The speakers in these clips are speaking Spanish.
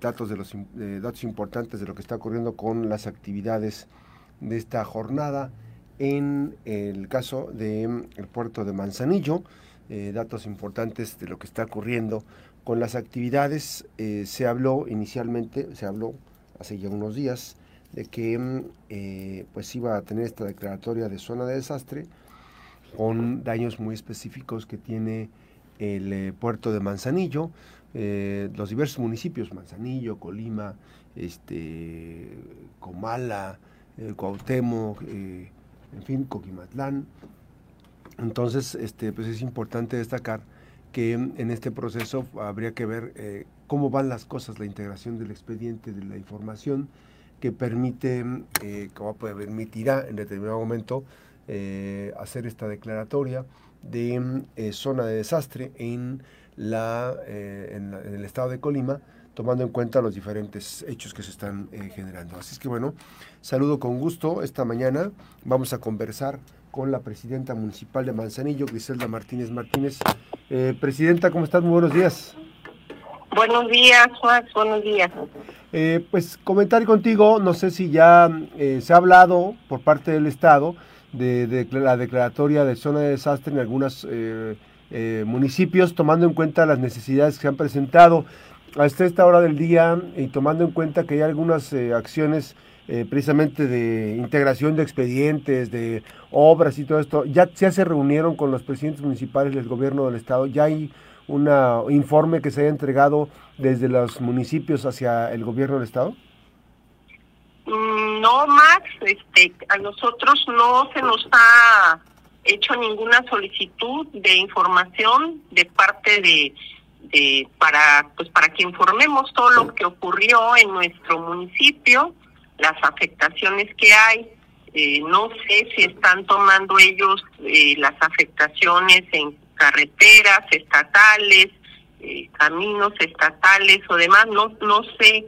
datos, de los, datos importantes de lo que está ocurriendo con las actividades de esta jornada en el caso del el puerto de Manzanillo, datos importantes de lo que está ocurriendo con las actividades. se habló inicialmente, se habló hace ya unos días, de que mm, eh, pues iba a tener esta declaratoria de zona de desastre con daños muy específicos que tiene el eh, puerto de Manzanillo, eh, los diversos municipios, Manzanillo, Colima, este, Comala, Cuauhtémoc, en fin, Coquimatlán. Entonces, este, pues es importante destacar que en este proceso habría que ver cómo van las cosas, la integración del expediente, de la información, que permite, eh, como permitirá en determinado momento eh, hacer esta declaratoria de eh, zona de desastre en, la, en, el estado de Colima, tomando en cuenta los diferentes hechos que se están generando. Así es que bueno, saludo con gusto esta mañana. Vamos a conversar con la presidenta municipal de Manzanillo, Griselda Martínez Martínez. presidenta, ¿cómo estás? Muy buenos días. Buenos días, Juan, buenos días. Eh, pues comentar contigo, no sé si ya eh, se ha hablado por parte del Estado de, la declaratoria de zona de desastre en algunos eh, municipios, tomando en cuenta las necesidades que se han presentado hasta esta hora del día y tomando en cuenta que hay algunas acciones precisamente de integración de expedientes, de obras y todo esto, ya, ya se reunieron con los presidentes municipales del gobierno del Estado, ya hay un informe que se haya entregado desde los municipios hacia el gobierno del estado? Mm, no, Max, este, a nosotros no se nos ha hecho ninguna solicitud de información de parte de, de para pues para que informemos todo lo que ocurrió en nuestro municipio, las afectaciones que hay. Eh, no sé si están tomando ellos eh, las afectaciones en carreteras estatales, eh, caminos estatales o demás, no, no sé,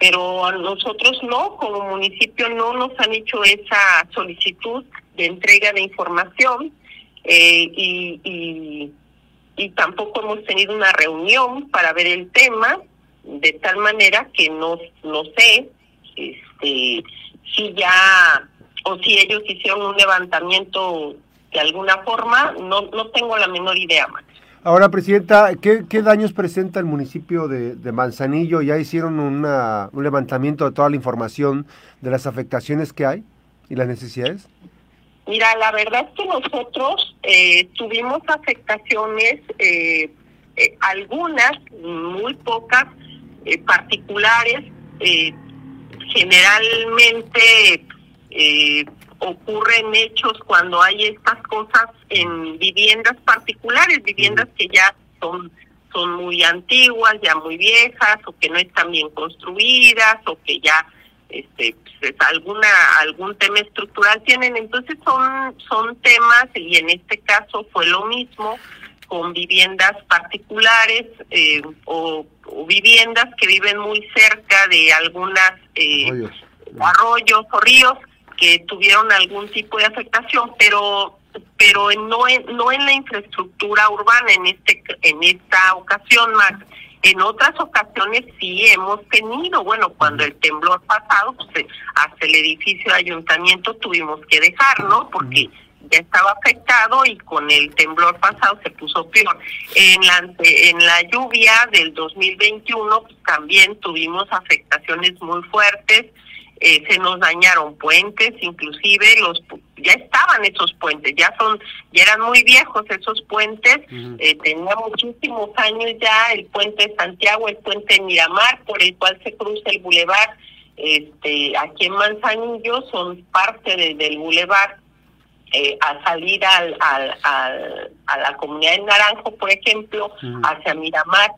pero nosotros no, como municipio no nos han hecho esa solicitud de entrega de información eh, y, y, tampoco hemos tenido una reunión para ver el tema, de tal manera que no, no sé este, si ya o si ellos hicieron un levantamiento de alguna forma, no, no tengo la menor idea más. Ahora, Presidenta, ¿qué, ¿qué, daños presenta el municipio de, de Manzanillo? ¿Ya hicieron una, un levantamiento de toda la información de las afectaciones que hay y las necesidades? Mira, la verdad es que nosotros eh, tuvimos afectaciones, eh, eh, algunas, muy pocas, particulares, generalmente ocurren hechos cuando hay estas cosas en viviendas particulares, viviendas que ya son son muy antiguas, ya muy viejas o que no están bien construidas o que ya este pues, alguna algún tema estructural tienen, entonces son son temas y en este caso fue lo mismo con viviendas particulares eh, o, viviendas que viven muy cerca de algunas eh, arroyos. o ríos que tuvieron algún tipo de afectación, pero pero no en, no en la infraestructura urbana en este en esta ocasión más en otras ocasiones sí hemos tenido, bueno, cuando el temblor pasado, pues eh, hasta el edificio de ayuntamiento tuvimos que dejar, ¿no? Porque ya estaba afectado y con el temblor pasado se puso peor. En la, en la lluvia del 2021 pues, también tuvimos afectaciones muy fuertes, eh, se nos dañaron puentes, inclusive los ya estaban esos puentes, ya son, ya eran muy viejos esos puentes, eh, tenía muchísimos años ya el puente de Santiago, el puente de Miramar, por el cual se cruza el bulevar, este, aquí en Manzanillo son parte del bulevar, eh, a salir al, al, al, a la comunidad de Naranjo, por ejemplo, hacia Miramar,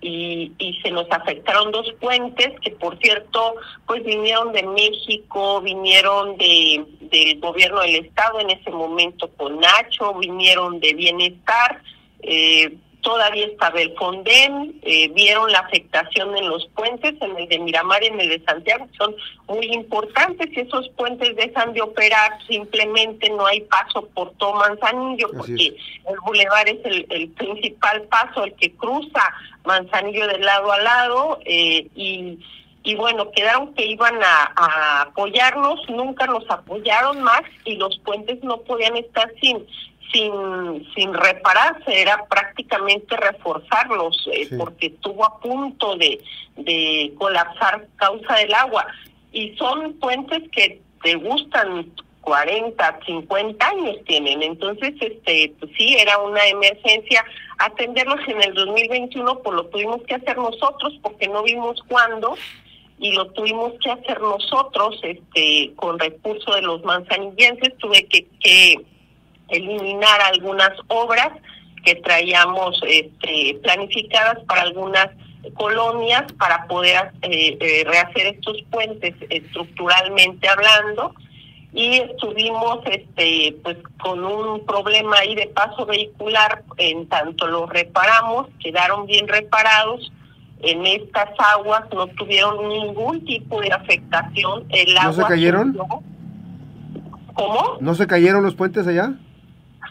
y, y se nos afectaron dos puentes que por cierto pues vinieron de México, vinieron de del gobierno del estado en ese momento con Nacho, vinieron de bienestar, eh, todavía estaba el Fonden, eh, vieron la afectación en los puentes, en el de Miramar y en el de Santiago, son muy importantes y esos puentes dejan de operar, simplemente no hay paso por todo Manzanillo, porque el bulevar es el, principal paso, el que cruza Manzanillo de lado a lado, eh, y, y bueno, quedaron que iban a, a apoyarnos, nunca nos apoyaron más y los puentes no podían estar sin sin, sin repararse, era prácticamente reforzarlos, eh, porque estuvo a punto de, de colapsar causa del agua. Y son puentes que te gustan 40, 50 años tienen. Entonces, este, pues sí, era una emergencia. Atenderlos en el 2021, pues lo tuvimos que hacer nosotros porque no vimos cuándo y lo tuvimos que hacer nosotros, este, con recurso de los manzanillenses. Tuve que, que eliminar algunas obras que traíamos este, planificadas para algunas colonias para poder eh, eh, rehacer estos puentes estructuralmente hablando y estuvimos este pues con un problema ahí de paso vehicular en tanto los reparamos quedaron bien reparados en estas aguas no tuvieron ningún tipo de afectación el ¿No se cayeron? ¿Cómo? ¿No se cayeron los puentes allá?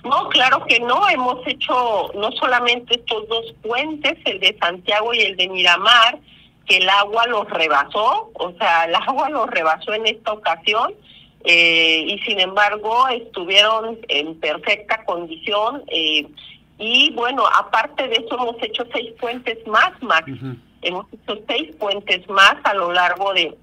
No, claro que no. Hemos hecho no solamente estos dos puentes, el de Santiago y el de Miramar, que el agua los rebasó, o sea, el agua los rebasó en esta ocasión. Eh, y sin embargo estuvieron en perfecta condición eh, y bueno aparte de eso hemos hecho seis puentes más Max hemos hecho seis puentes más a lo largo de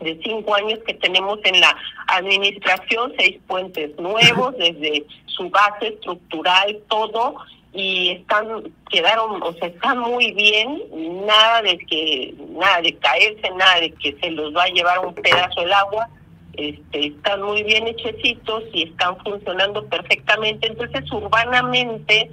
de cinco años que tenemos en la administración, seis puentes nuevos desde su base estructural, todo, y están, quedaron, o sea, están muy bien, nada de que, nada de caerse, nada de que se los va a llevar un pedazo el agua, este, están muy bien hechecitos y están funcionando perfectamente, entonces urbanamente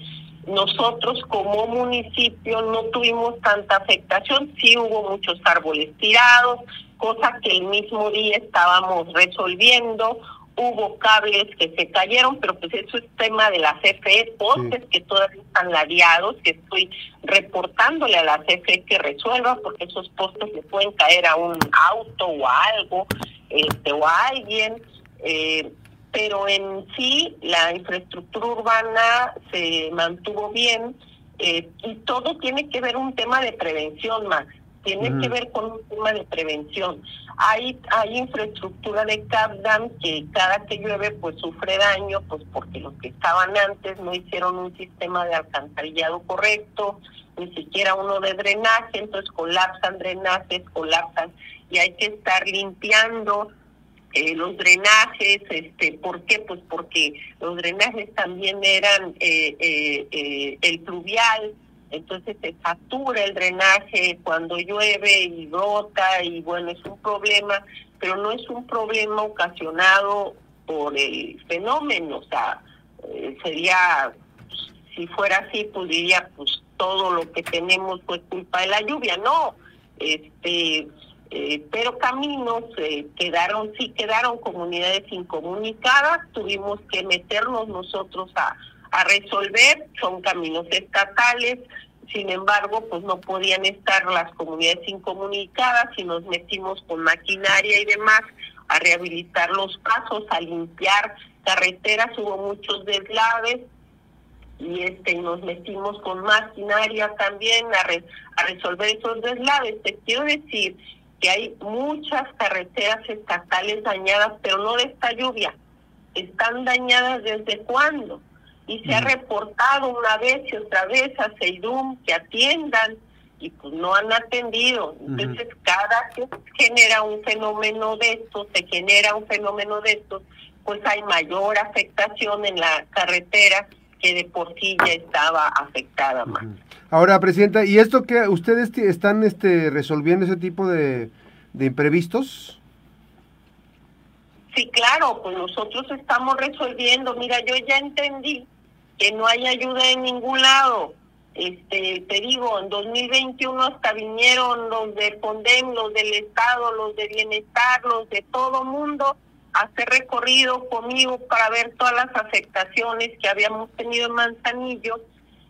nosotros como municipio no tuvimos tanta afectación, sí hubo muchos árboles tirados, cosa que el mismo día estábamos resolviendo, hubo cables que se cayeron, pero pues eso es tema de la CFE, postes que todavía están ladeados, que estoy reportándole a la CFE que resuelva, porque esos postes le pueden caer a un auto o a algo, este, o a alguien. Eh, pero en sí la infraestructura urbana se mantuvo bien eh, y todo tiene que ver un tema de prevención más tiene que ver con un tema de prevención. Hay hay infraestructura de CAPDAM que cada que llueve pues sufre daño, pues porque los que estaban antes no hicieron un sistema de alcantarillado correcto, ni siquiera uno de drenaje, entonces colapsan drenajes, colapsan y hay que estar limpiando eh, los drenajes, este, ¿por qué? Pues porque los drenajes también eran eh, eh, el pluvial, entonces se satura el drenaje cuando llueve y brota y bueno, es un problema, pero no es un problema ocasionado por el fenómeno, o sea, sería, si fuera así, pues diría, pues todo lo que tenemos fue culpa de la lluvia, no, este eh, pero caminos eh, quedaron, sí quedaron comunidades incomunicadas, tuvimos que meternos nosotros a, a resolver, son caminos estatales, sin embargo, pues no podían estar las comunidades incomunicadas y nos metimos con maquinaria y demás a rehabilitar los pasos, a limpiar carreteras, hubo muchos deslaves y este nos metimos con maquinaria también a, a resolver esos deslaves. Te quiero decir que hay muchas carreteras estatales dañadas, pero no de esta lluvia. Están dañadas desde cuándo? Y se ha reportado una vez y otra vez a Seidum que atiendan y pues no han atendido. Entonces, cada que genera un fenómeno de estos, se genera un fenómeno de estos, pues hay mayor afectación en la carretera que de por sí ya estaba afectada más. Ahora, Presidenta, ¿y esto que ustedes están este, resolviendo ese tipo de, de imprevistos? Sí, claro, pues nosotros estamos resolviendo. Mira, yo ya entendí que no hay ayuda en ningún lado. Este, te digo, en 2021 hasta vinieron los de Pondem, los del Estado, los de Bienestar, los de todo mundo a hacer recorrido conmigo para ver todas las afectaciones que habíamos tenido en Manzanillo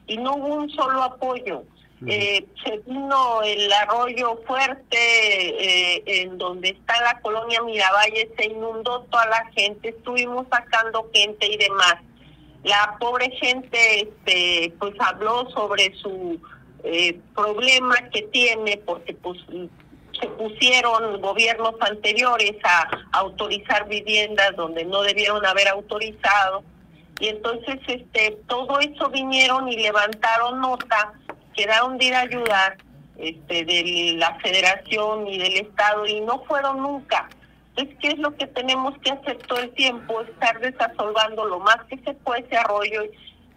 y no hubo un solo apoyo. Eh, se vino el arroyo fuerte eh, en donde está la colonia Miravalle, se inundó toda la gente, estuvimos sacando gente y demás. La pobre gente este, pues habló sobre su eh, problema que tiene porque pues se pusieron gobiernos anteriores a autorizar viviendas donde no debieron haber autorizado y entonces este todo eso vinieron y levantaron nota quedaron de ir a ayudar este, de la federación y del estado y no fueron nunca. Entonces, ¿qué es lo que tenemos que hacer todo el tiempo? Estar desasolvando lo más que se puede ese arroyo,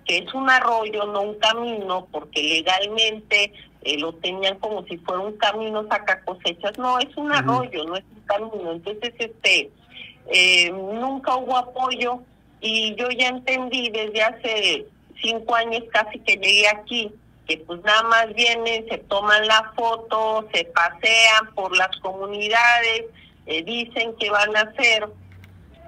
que es un arroyo, no un camino, porque legalmente eh, lo tenían como si fuera un camino saca cosechas. No, es un arroyo, no es un camino. Entonces, este, eh, nunca hubo apoyo y yo ya entendí desde hace cinco años casi que llegué aquí que pues nada más vienen, se toman la foto, se pasean por las comunidades, eh, dicen que van a hacer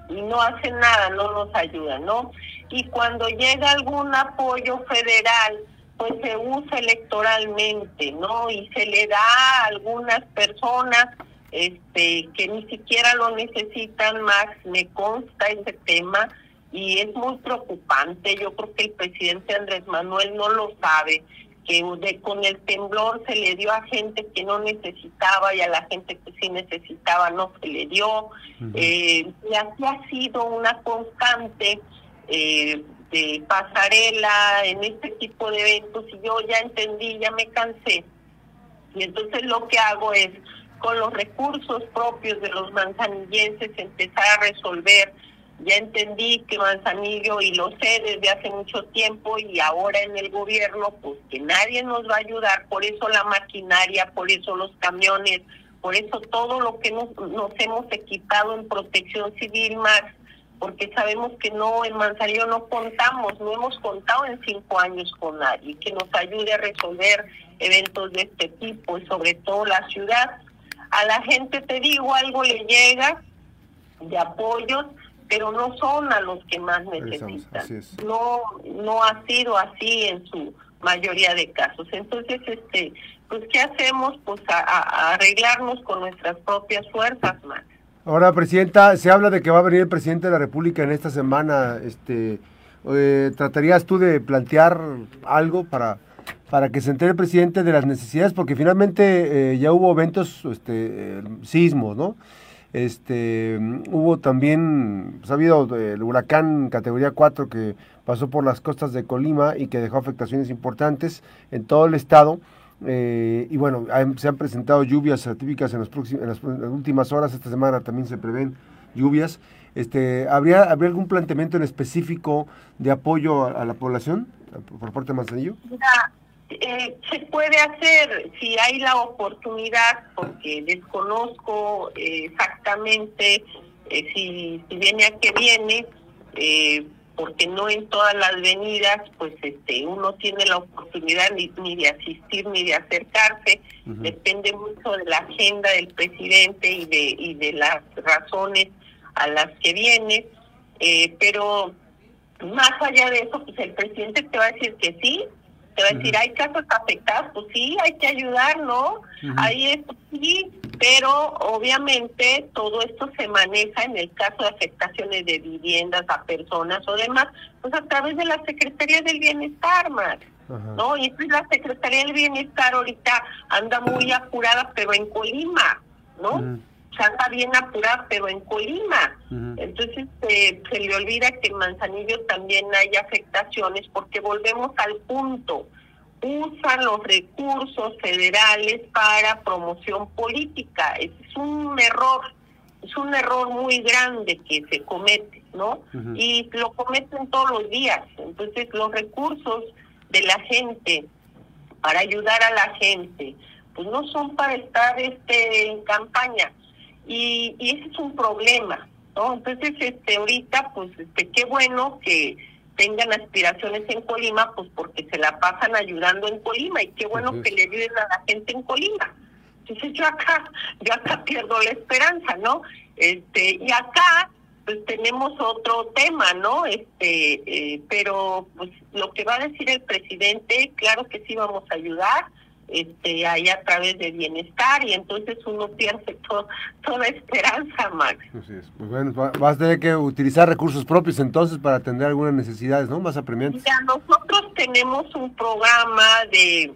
y no hacen nada, no nos ayudan, ¿no? Y cuando llega algún apoyo federal, pues se usa electoralmente, ¿no? Y se le da a algunas personas este que ni siquiera lo necesitan más, me consta ese tema y es muy preocupante. Yo creo que el presidente Andrés Manuel no lo sabe que de, con el temblor se le dio a gente que no necesitaba y a la gente que sí necesitaba no se le dio. Eh, y así ha sido una constante eh, de pasarela en este tipo de eventos y yo ya entendí, ya me cansé. Y entonces lo que hago es, con los recursos propios de los manzanillenses, empezar a resolver ya entendí que Manzanillo, y lo sé desde hace mucho tiempo, y ahora en el gobierno, pues que nadie nos va a ayudar, por eso la maquinaria, por eso los camiones, por eso todo lo que nos, nos hemos equipado en protección civil más, porque sabemos que no, en Manzanillo no contamos, no hemos contado en cinco años con nadie que nos ayude a resolver eventos de este tipo, y sobre todo la ciudad. A la gente, te digo, algo le llega de apoyos, pero no son a los que más necesitan. No, no ha sido así en su mayoría de casos. Entonces, este, pues, ¿qué hacemos? Pues a, arreglarnos con nuestras propias fuerzas, más. Ahora, Presidenta, se habla de que va a venir el presidente de la República en esta semana. Este, eh, ¿Tratarías tú de plantear algo para, para que se entere el presidente de las necesidades? Porque finalmente eh, ya hubo eventos, este, eh, sismos, ¿no? Este, hubo también, pues, ha habido el huracán categoría 4 que pasó por las costas de Colima y que dejó afectaciones importantes en todo el estado. Eh, y bueno, se han presentado lluvias atípicas en, los próximos, en, las, últimas horas, esta semana también se prevén lluvias. Este, ¿habría, ¿Habría algún planteamiento en específico de apoyo a, la población por parte de Manzanillo? Eh, se puede hacer si hay la oportunidad, porque desconozco eh, exactamente eh, si, si, viene a qué viene, porque no en todas las venidas, pues este uno tiene la oportunidad ni, de asistir ni de acercarse, depende mucho de la agenda del presidente y de, y de las razones a las que viene, pero más allá de eso, pues el presidente te va a decir que sí, te va a decir, hay casos afectados, pues sí, hay que ayudar, ¿no? Ahí es, sí, pero obviamente todo esto se maneja en el caso de afectaciones de viviendas a personas o demás, pues a través de la Secretaría del Bienestar, más. ¿no? Y la Secretaría del Bienestar ahorita anda muy apurada, pero en Colima, ¿no? Está bien apurada, pero en Colima. Entonces eh, se le olvida que en Manzanillo también hay afectaciones porque volvemos al punto. Usan los recursos federales para promoción política. Es un error, es un error muy grande que se comete, ¿no? Y lo cometen todos los días. Entonces los recursos de la gente para ayudar a la gente, pues no son para estar este en campaña, y, ese es un problema, ¿no? Entonces, este, ahorita, pues, este, qué bueno que tengan aspiraciones en Colima, pues porque se la pasan ayudando en Colima y qué bueno que le ayuden a la gente en Colima. Entonces yo acá, yo acá pierdo la esperanza, ¿no? Este, y acá pues tenemos otro tema, ¿no? Este, eh, pero pues lo que va a decir el presidente, claro que sí vamos a ayudar, este, ahí a través de bienestar y entonces uno pierde toda esperanza, Max. Así es. Pues bueno, vas a tener que utilizar recursos propios entonces para atender algunas necesidades, ¿no? Más apremiantes. Ya, nosotros tenemos un programa de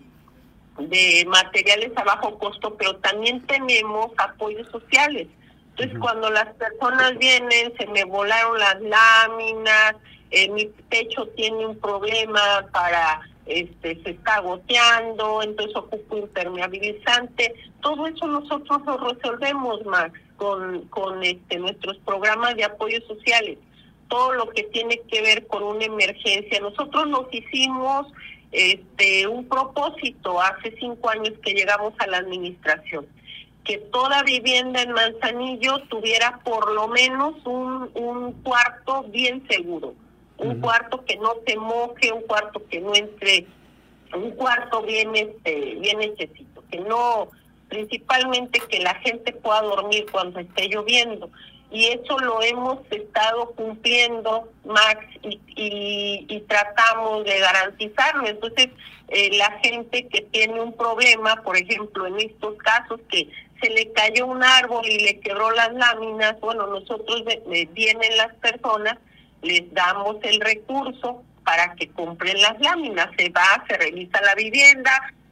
de materiales a bajo costo, pero también tenemos apoyos sociales. Entonces, cuando las personas vienen, se me volaron las láminas, eh, mi techo tiene un problema para este se está goteando, entonces ocupo impermeabilizante. Todo eso nosotros lo resolvemos, Max, con, con este, nuestros programas de apoyo sociales. Todo lo que tiene que ver con una emergencia. Nosotros nos hicimos este un propósito hace cinco años que llegamos a la administración que toda vivienda en Manzanillo tuviera por lo menos un, un cuarto bien seguro un cuarto que no se moje, un cuarto que no entre, un cuarto bien este bien hechecito, que no principalmente que la gente pueda dormir cuando esté lloviendo. Y eso lo hemos estado cumpliendo Max y, y, tratamos de garantizarlo. Entonces eh, la gente que tiene un problema por ejemplo en estos casos que se le cayó un árbol y le quebró las láminas bueno nosotros vienen las personas les damos el recurso para que compren las láminas. Se va, se revisa la vivienda,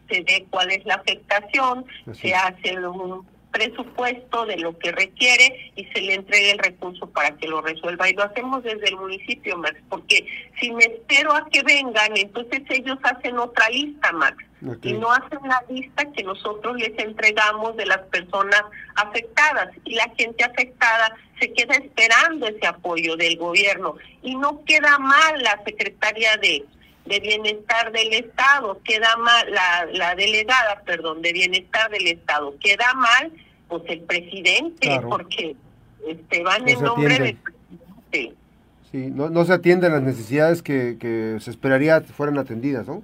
se ve cuál es la afectación, se hace un presupuesto de lo que requiere y se le entrega el recurso para que lo resuelva. Y lo hacemos desde el municipio, Max, porque si me espero a que vengan, entonces ellos hacen otra lista, Max. Y no hacen la lista que nosotros les entregamos de las personas afectadas. Y la gente afectada se queda esperando ese apoyo del gobierno. Y no queda mal la secretaria de de bienestar del estado queda mal la, la delegada perdón de bienestar del estado queda mal pues el presidente porque este van en nombre del presidente. Sí no, no se atienden las necesidades que, que se esperaría fueran atendidas no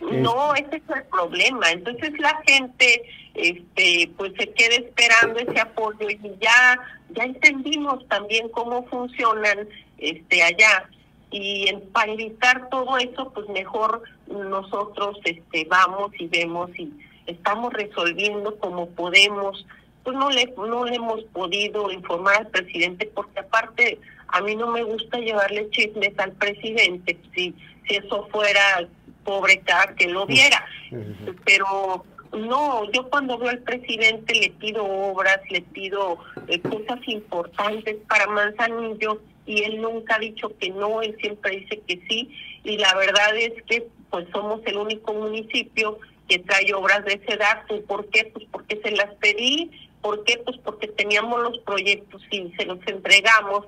no, ese es el problema. Entonces la gente este pues se queda esperando ese apoyo y ya ya entendimos también cómo funcionan este allá y para evitar todo eso pues mejor nosotros este vamos y vemos y estamos resolviendo como podemos. Pues no le no le hemos podido informar al presidente porque aparte a mí no me gusta llevarle chismes al presidente si si eso fuera pobre que lo viera. Pero no, yo cuando veo al presidente le pido obras, le pido eh, cosas importantes para Manzanillo y él nunca ha dicho que no, él siempre dice que sí y la verdad es que pues somos el único municipio que trae obras de ese dato. ¿Por qué? Pues porque se las pedí. ¿Por qué? Pues porque teníamos los proyectos y se los entregamos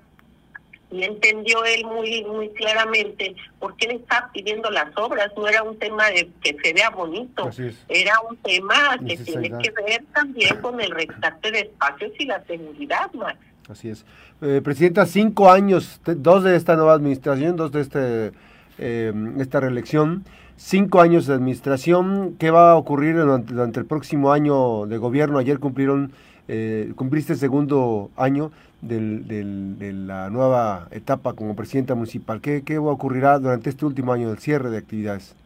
y entendió él muy muy claramente por qué le está pidiendo las obras no era un tema de que se vea bonito era un tema que tiene que ver también con el rescate de espacios y la seguridad Max. Así es eh, presidenta cinco años dos de esta nueva administración dos de este eh, esta reelección cinco años de administración qué va a ocurrir durante, el próximo año de gobierno ayer cumplieron eh, cumpliste el segundo año del, de la nueva etapa como presidenta municipal. ¿Qué, ¿Qué ocurrirá durante este último año del cierre de actividades?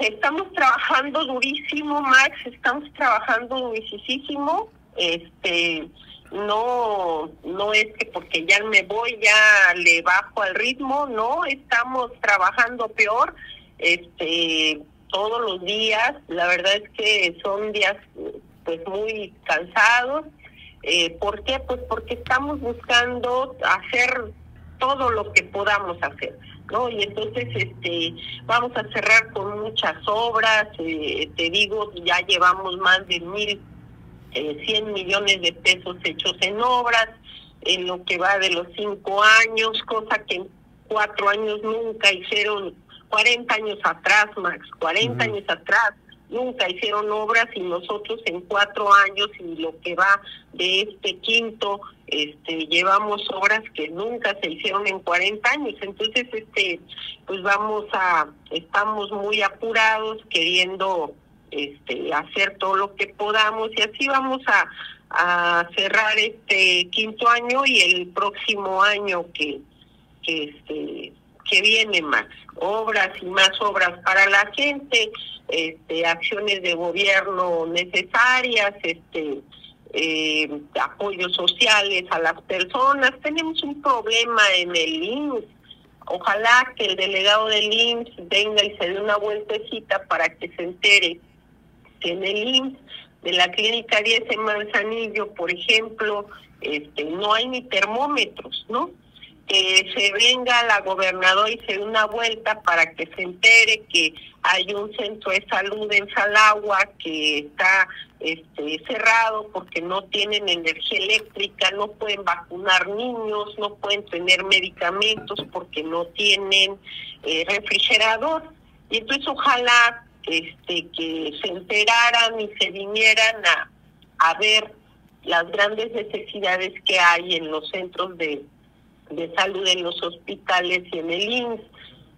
Estamos trabajando durísimo, Max, estamos trabajando durísimo. Este, no, no es que porque ya me voy ya le bajo al ritmo, no, estamos trabajando peor, este, todos los días. La verdad es que son días pues muy cansados. Eh, ¿Por qué? Pues porque estamos buscando hacer todo lo que podamos hacer, ¿no? Y entonces este vamos a cerrar con muchas obras, eh, te digo, ya llevamos más de mil eh, cien millones de pesos hechos en obras, en lo que va de los cinco años, cosa que en cuatro años nunca hicieron, 40 años atrás, Max, 40 años atrás, nunca hicieron obras y nosotros en cuatro años y lo que va de este quinto este llevamos obras que nunca se hicieron en 40 años. Entonces este pues vamos a estamos muy apurados queriendo este, hacer todo lo que podamos y así vamos a, cerrar este quinto año y el próximo año que, que este que viene más obras y más obras para la gente este acciones de gobierno necesarias este eh, apoyos sociales a las personas. Tenemos un problema en el INS ojalá que el delegado del INS venga y se dé una vueltecita para que se entere en el INS de la clínica 10 en Manzanillo, por ejemplo, este, no hay ni termómetros, ¿no? Que se venga la gobernadora y se dé una vuelta para que se entere que hay un centro de salud en Salagua que está este, cerrado porque no tienen energía eléctrica, no pueden vacunar niños, no pueden tener medicamentos porque no tienen eh, refrigerador. Y entonces ojalá este, que se enteraran y se vinieran a, a ver las grandes necesidades que hay en los centros de, de salud, en los hospitales y en el INS,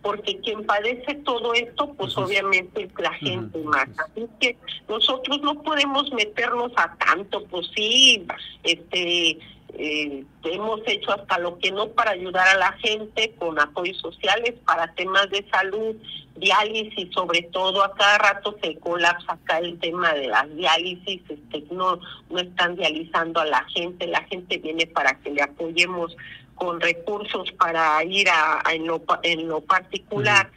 porque quien padece todo esto, pues obviamente es la gente más. Así que nosotros no podemos meternos a tanto, pues sí, este eh, hemos hecho hasta lo que no para ayudar a la gente con apoyos sociales para temas de salud, diálisis, sobre todo a cada rato se colapsa acá el tema de las diálisis, este, no, no están dializando a la gente, la gente viene para que le apoyemos con recursos para ir a, en, lo, en lo particular.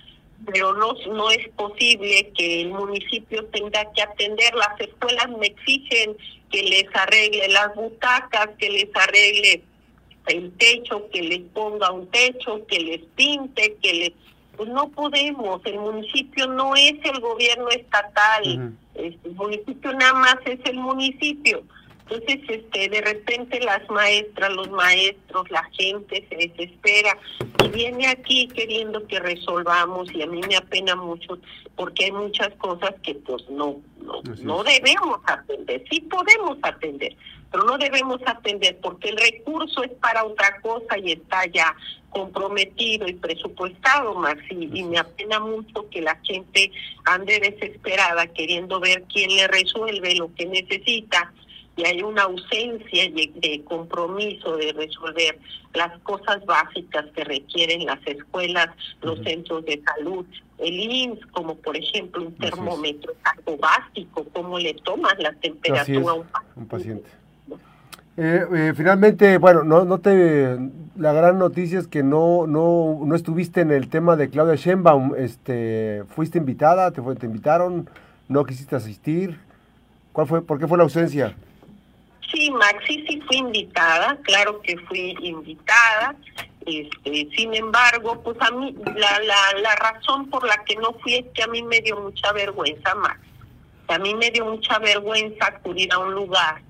Pero no, no es posible que el municipio tenga que atender. Las escuelas me exigen que les arregle las butacas, que les arregle el techo, que les ponga un techo, que les pinte, que les... Pues no podemos, el municipio no es el gobierno estatal, el municipio nada más es el municipio. Entonces, este, de repente las maestras, los maestros, la gente se desespera y viene aquí queriendo que resolvamos y a mí me apena mucho porque hay muchas cosas que pues no, no, no debemos atender. Sí podemos atender, pero no debemos atender porque el recurso es para otra cosa y está ya comprometido y presupuestado, Max, y, y me apena mucho que la gente ande desesperada queriendo ver quién le resuelve lo que necesita y hay una ausencia de, compromiso de resolver las cosas básicas que requieren las escuelas, los centros de salud, el IMSS, como por ejemplo un termómetro, es. algo básico, cómo le tomas la temperatura a un paciente. Eh, eh, finalmente, bueno, no, no te, la gran noticia es que no, no, no estuviste en el tema de Claudia Sheinbaum, este, fuiste invitada, te, fue, te invitaron, no quisiste asistir, ¿cuál fue, por qué fue la ausencia? Sí, Maxi, sí fui invitada, claro que fui invitada. Este, sin embargo, pues a mí la, la, la razón por la que no fui es que a mí me dio mucha vergüenza, Max. A mí me dio mucha vergüenza acudir a un lugar,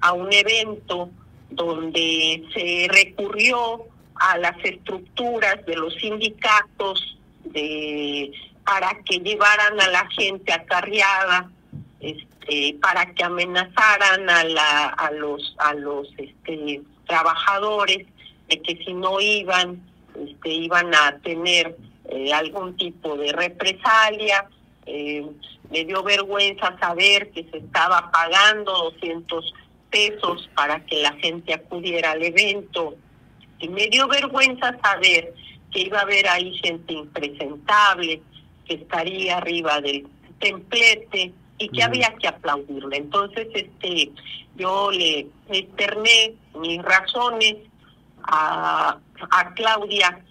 a un evento donde se recurrió a las estructuras de los sindicatos de para que llevaran a la gente acarreada este, para que amenazaran a, la, a los, a los este, trabajadores de que si no iban, este, iban a tener eh, algún tipo de represalia. Eh, me dio vergüenza saber que se estaba pagando 200 pesos para que la gente acudiera al evento. Y me dio vergüenza saber que iba a haber ahí gente impresentable, que estaría arriba del templete, y que había que aplaudirle. Entonces, este, yo le externé mis razones a, a Claudia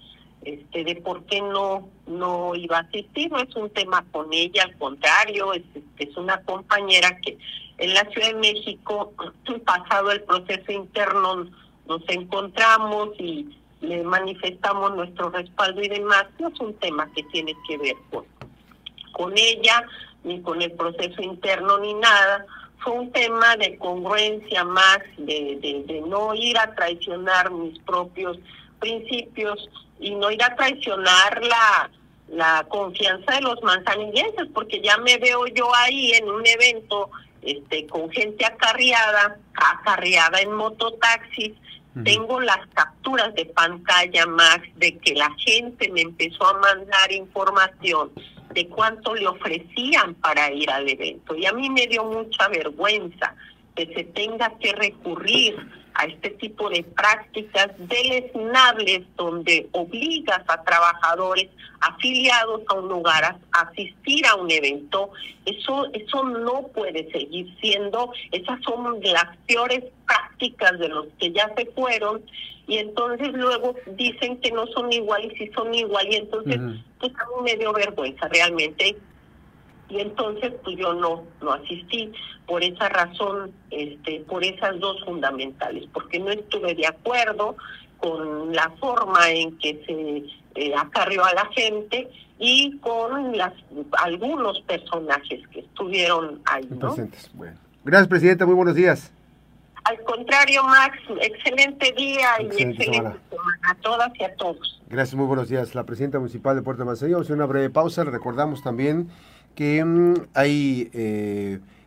este, de por qué no no iba a asistir. No es un tema con ella, al contrario, es, es una compañera que en la Ciudad de México, pasado el proceso interno, nos encontramos y le manifestamos nuestro respaldo y demás. No es un tema que tiene que ver con, con ella ni con el proceso interno ni nada, fue un tema de congruencia más, de, de, no ir a traicionar mis propios principios y no ir a traicionar la, la confianza de los manzanillenses, porque ya me veo yo ahí en un evento este con gente acarreada, acarreada en mototaxis, tengo las capturas de pantalla más de que la gente me empezó a mandar información de cuánto le ofrecían para ir al evento. Y a mí me dio mucha vergüenza que se tenga que recurrir a este tipo de prácticas deleznables donde obligas a trabajadores afiliados a un lugar a, asistir a un evento, eso, eso no puede seguir siendo, esas son las peores prácticas de los que ya se fueron y entonces luego dicen que no son igual y si son igual y entonces pues a mí me dio vergüenza realmente. Y entonces pues yo no no asistí por esa razón este por esas dos fundamentales porque no estuve de acuerdo con la forma en que se eh, acarrió a la gente y con las algunos personajes que estuvieron ahí ¿no? bueno. Gracias presidenta. Muy buenos días al contrario, Max, excelente día y excelente semana. a todas y a todos. Gracias, muy buenos días. La presidenta municipal de Puerto a hacer una breve pausa. Le recordamos también que mm, hay eh,